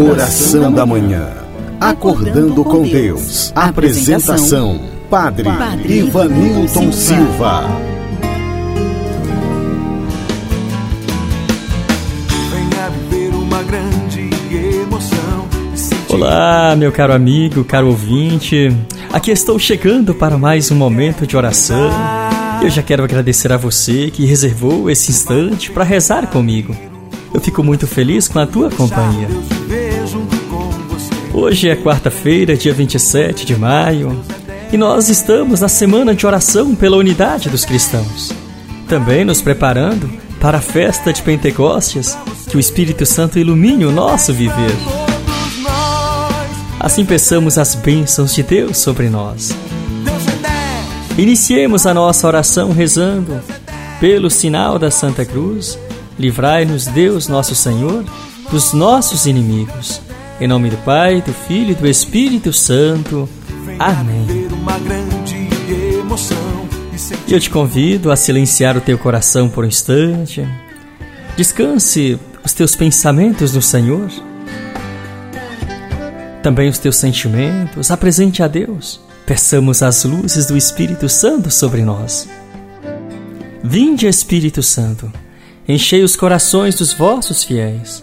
Oração da manhã. Acordando com Deus. Apresentação: Padre, Ivanilton Silva. Venha viver uma grande emoção. Olá, meu caro amigo, caro ouvinte. Aqui estou chegando para mais um momento de oração. Eu já quero agradecer a você que reservou esse instante para rezar comigo. Eu fico muito feliz com a tua companhia. Hoje é quarta-feira, dia 27 de maio, e nós estamos na semana de oração pela unidade dos cristãos. Também nos preparando para a festa de Pentecostes, que o Espírito Santo ilumine o nosso viver. Assim peçamos as bênçãos de Deus sobre nós. Iniciemos a nossa oração rezando pelo sinal da Santa Cruz. Livrai-nos, Deus nosso Senhor, dos nossos inimigos. Em nome do Pai, do Filho e do Espírito Santo. Amém. E eu te convido a silenciar o teu coração por um instante. Descanse os teus pensamentos no Senhor. Também os teus sentimentos. Apresente a Deus. Peçamos as luzes do Espírito Santo sobre nós. Vinde, Espírito Santo, enchei os corações dos vossos fiéis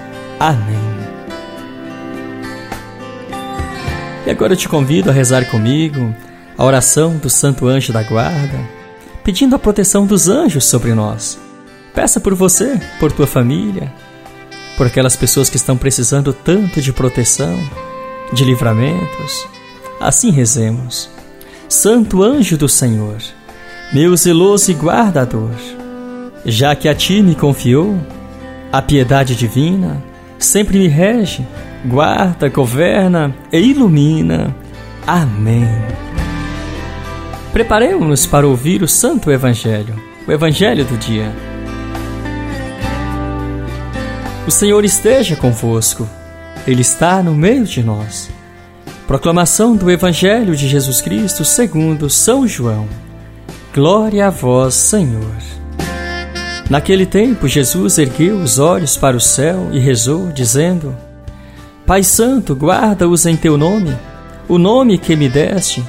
Amém. E agora eu te convido a rezar comigo a oração do Santo Anjo da Guarda, pedindo a proteção dos anjos sobre nós. Peça por você, por tua família, por aquelas pessoas que estão precisando tanto de proteção de livramentos. Assim rezemos. Santo anjo do Senhor, meu zeloso e guardador, já que a ti me confiou, a piedade divina sempre me rege, guarda, governa e ilumina. Amém. Preparemos-nos para ouvir o Santo Evangelho, o Evangelho do dia. O Senhor esteja convosco. Ele está no meio de nós. Proclamação do Evangelho de Jesus Cristo segundo São João. Glória a vós, Senhor. Naquele tempo, Jesus ergueu os olhos para o céu e rezou, dizendo: Pai Santo, guarda-os em teu nome, o nome que me deste,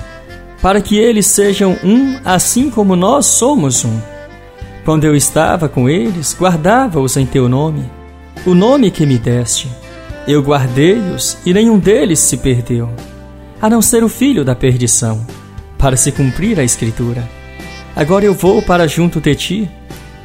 para que eles sejam um, assim como nós somos um. Quando eu estava com eles, guardava-os em teu nome, o nome que me deste eu guardei-os e nenhum deles se perdeu, a não ser o filho da perdição, para se cumprir a Escritura. Agora eu vou para junto de ti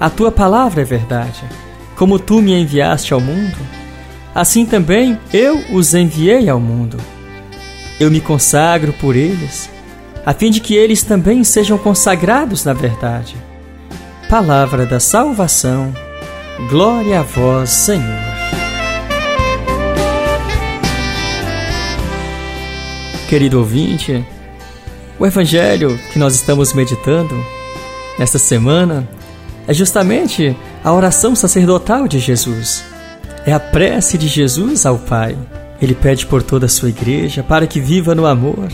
a tua palavra é verdade. Como tu me enviaste ao mundo, assim também eu os enviei ao mundo. Eu me consagro por eles, a fim de que eles também sejam consagrados na verdade. Palavra da salvação. Glória a vós, Senhor. Querido ouvinte, o Evangelho que nós estamos meditando nesta semana é justamente a oração sacerdotal de Jesus. É a prece de Jesus ao Pai. Ele pede por toda a sua igreja para que viva no amor,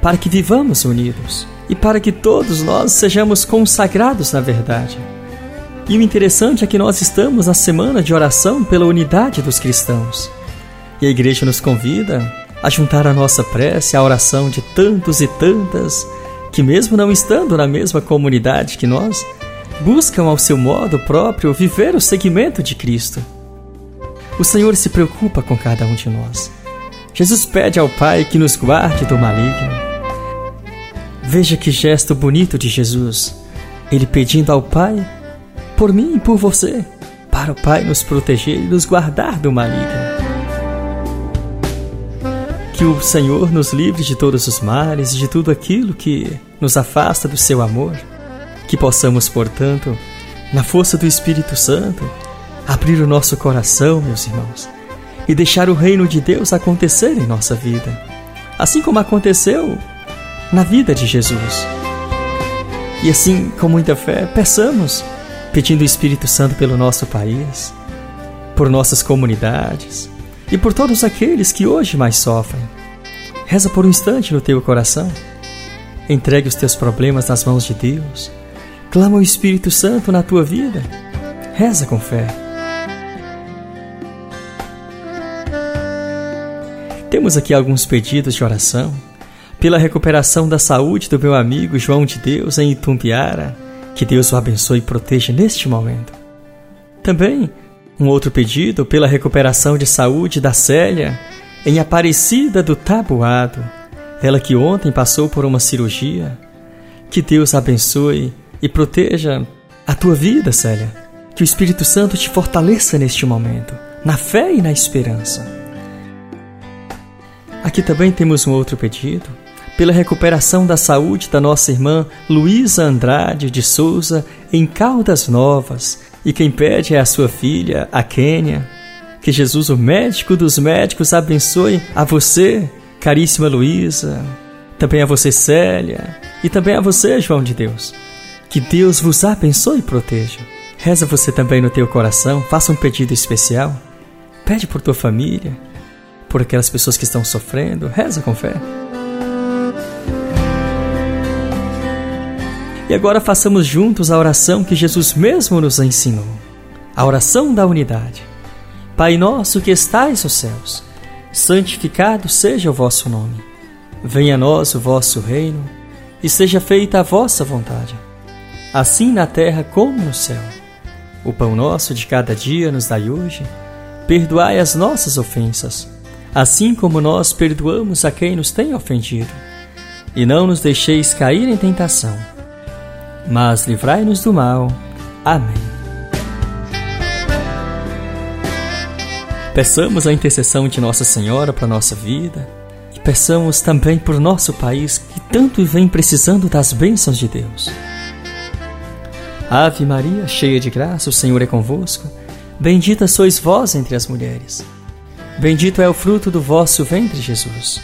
para que vivamos unidos e para que todos nós sejamos consagrados na verdade. E o interessante é que nós estamos na semana de oração pela unidade dos cristãos. E a igreja nos convida a juntar a nossa prece à oração de tantos e tantas que, mesmo não estando na mesma comunidade que nós, buscam ao seu modo próprio viver o seguimento de Cristo. O Senhor se preocupa com cada um de nós. Jesus pede ao Pai que nos guarde do maligno. Veja que gesto bonito de Jesus, ele pedindo ao Pai por mim e por você, para o Pai nos proteger e nos guardar do maligno. Que o Senhor nos livre de todos os males e de tudo aquilo que nos afasta do seu amor. Que possamos, portanto, na força do Espírito Santo, abrir o nosso coração, meus irmãos, e deixar o reino de Deus acontecer em nossa vida, assim como aconteceu na vida de Jesus. E assim, com muita fé, peçamos, pedindo o Espírito Santo pelo nosso país, por nossas comunidades, e por todos aqueles que hoje mais sofrem. Reza por um instante no teu coração. Entregue os teus problemas nas mãos de Deus. Clama o Espírito Santo na tua vida. Reza com fé. Temos aqui alguns pedidos de oração pela recuperação da saúde do meu amigo João de Deus em Itumbiara. Que Deus o abençoe e proteja neste momento. Também um outro pedido pela recuperação de saúde da Célia, em Aparecida do Tabuado, ela que ontem passou por uma cirurgia. Que Deus abençoe e proteja a tua vida, Célia. Que o Espírito Santo te fortaleça neste momento, na fé e na esperança. Aqui também temos um outro pedido pela recuperação da saúde da nossa irmã Luísa Andrade de Souza em Caldas Novas, e quem pede é a sua filha, a Quênia. Que Jesus, o médico dos médicos, abençoe a você, caríssima Luísa, também a você, Célia, e também a você, João de Deus. Que Deus vos abençoe e proteja. Reza você também no teu coração, faça um pedido especial. Pede por tua família, por aquelas pessoas que estão sofrendo. Reza com fé. E agora façamos juntos a oração que Jesus mesmo nos ensinou. A oração da unidade. Pai nosso que estais nos céus, santificado seja o vosso nome. Venha a nós o vosso reino, e seja feita a vossa vontade, assim na terra como no céu. O pão nosso de cada dia nos dai hoje. Perdoai as nossas ofensas, assim como nós perdoamos a quem nos tem ofendido. E não nos deixeis cair em tentação mas livrai-nos do mal. Amém. Peçamos a intercessão de Nossa Senhora para nossa vida e peçamos também por nosso país que tanto vem precisando das bênçãos de Deus. Ave Maria, cheia de graça, o Senhor é convosco. Bendita sois vós entre as mulheres. Bendito é o fruto do vosso ventre, Jesus.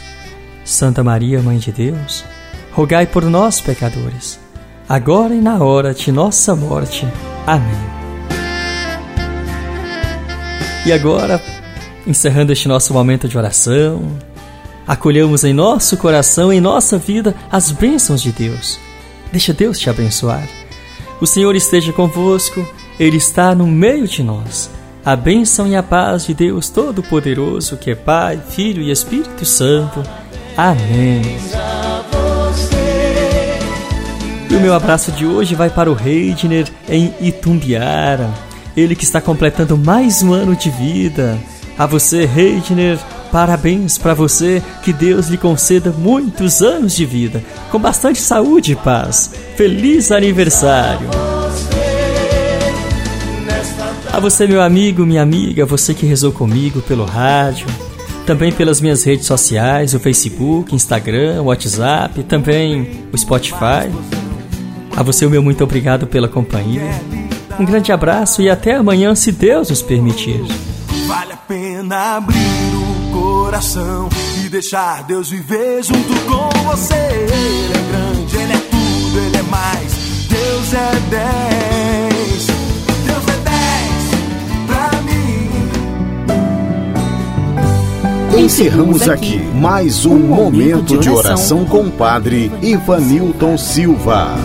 Santa Maria, Mãe de Deus, rogai por nós, pecadores agora e na hora de nossa morte. Amém. E agora, encerrando este nosso momento de oração, acolhemos em nosso coração, em nossa vida, as bênçãos de Deus. Deixa Deus te abençoar. O Senhor esteja convosco, Ele está no meio de nós. A bênção e a paz de Deus Todo-Poderoso, que é Pai, Filho e Espírito Santo. Amém. E o meu abraço de hoje vai para o Reidner em Itumbiara. Ele que está completando mais um ano de vida. A você, Reidner, parabéns para você. Que Deus lhe conceda muitos anos de vida, com bastante saúde e paz. Feliz aniversário! A você, meu amigo, minha amiga, você que rezou comigo pelo rádio, também pelas minhas redes sociais, o Facebook, Instagram, WhatsApp, também o Spotify. A você, o meu muito obrigado pela companhia. Um grande abraço e até amanhã, se Deus nos permitir. Vale a pena abrir coração e deixar Deus viver junto com você. Ele é grande, ele é tudo, ele é mais. Deus é dez. Deus é dez pra mim. Encerramos aqui mais um momento de oração com o Padre Ivanilton Silva.